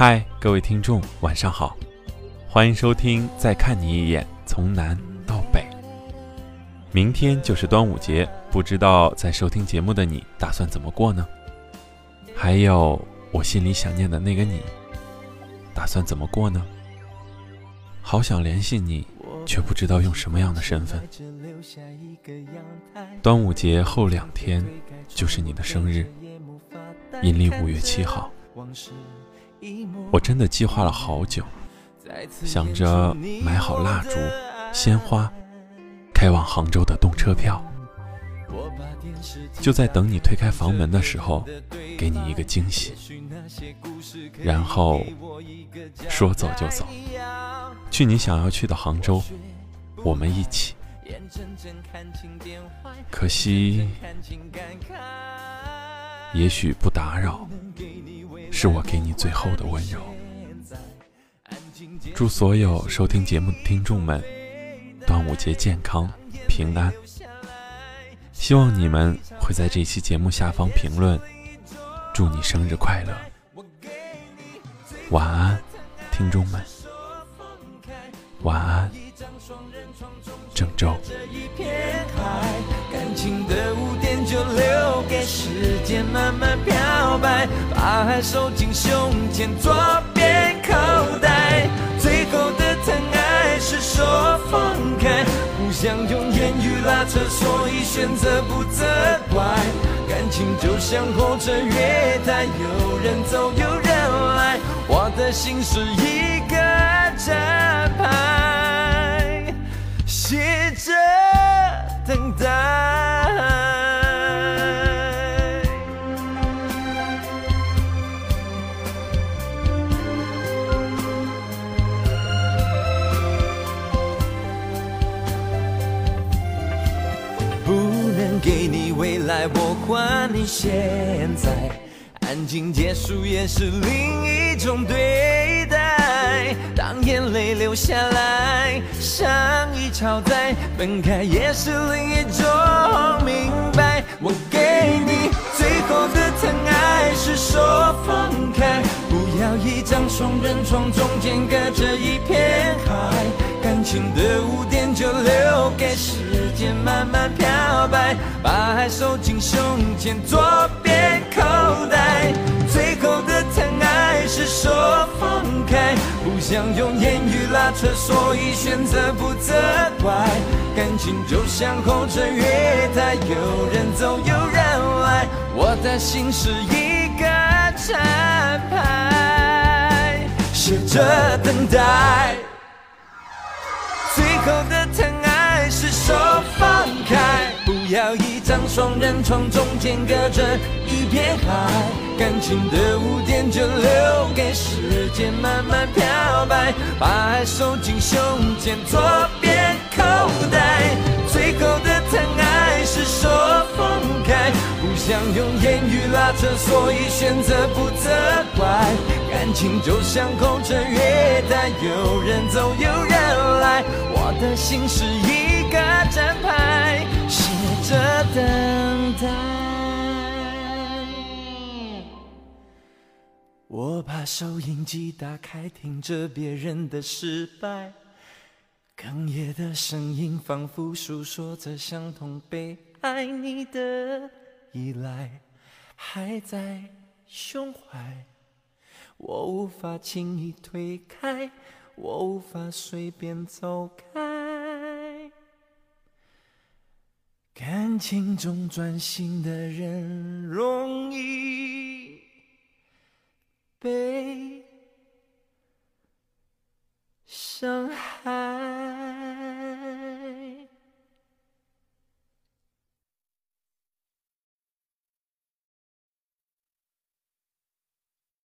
嗨，各位听众，晚上好，欢迎收听《再看你一眼》，从南到北。明天就是端午节，不知道在收听节目的你打算怎么过呢？还有我心里想念的那个你，打算怎么过呢？好想联系你，却不知道用什么样的身份。端午节后两天就是你的生日，阴历五月七号。我真的计划了好久，想着买好蜡烛、鲜花，开往杭州的动车票。就在等你推开房门的时候，给你一个惊喜，然后说走就走，去你想要去的杭州，我们一起。可惜，也许不打扰。是我给你最后的温柔。祝所有收听节目的听众们端午节健康平安。希望你们会在这期节目下方评论，祝你生日快乐。晚安，听众们。晚安，郑州。把爱收进胸前左边口袋，最后的疼爱是手放开，不想用言语拉扯，所以选择不责怪。感情就像候车月台，有人走有人来，我的心是一个站我还你现在。安静结束也是另一种对待。当眼泪流下来，像一超载，分开也是另一种明白。我给你最后的疼爱，是说放开，不要一张双人床，中间隔着一片海。感情的污点就留给时间慢慢漂白，把把爱收进胸前左边口袋。最后的疼爱是说放开，不想用言语拉扯，所以选择不责怪。感情就像候车月台，有人走有人来，我的心是一个站牌，写着等待。最后的疼爱是手放开，不要一张双人床，中间隔着一片海。感情的污点就留给时间慢慢漂白，把爱收进胸前左边口袋。最后的疼爱是手放开，不想用言语拉扯，所以选择不责怪。感情就像空城月台，有人走有人来。我的心是一个站牌，把收音机打开，听着别人的失败，哽咽的声音仿佛诉说着相同被爱你的依赖，还在胸怀，我无法轻易推开。我无法随便走开，感情中专心的人容易 have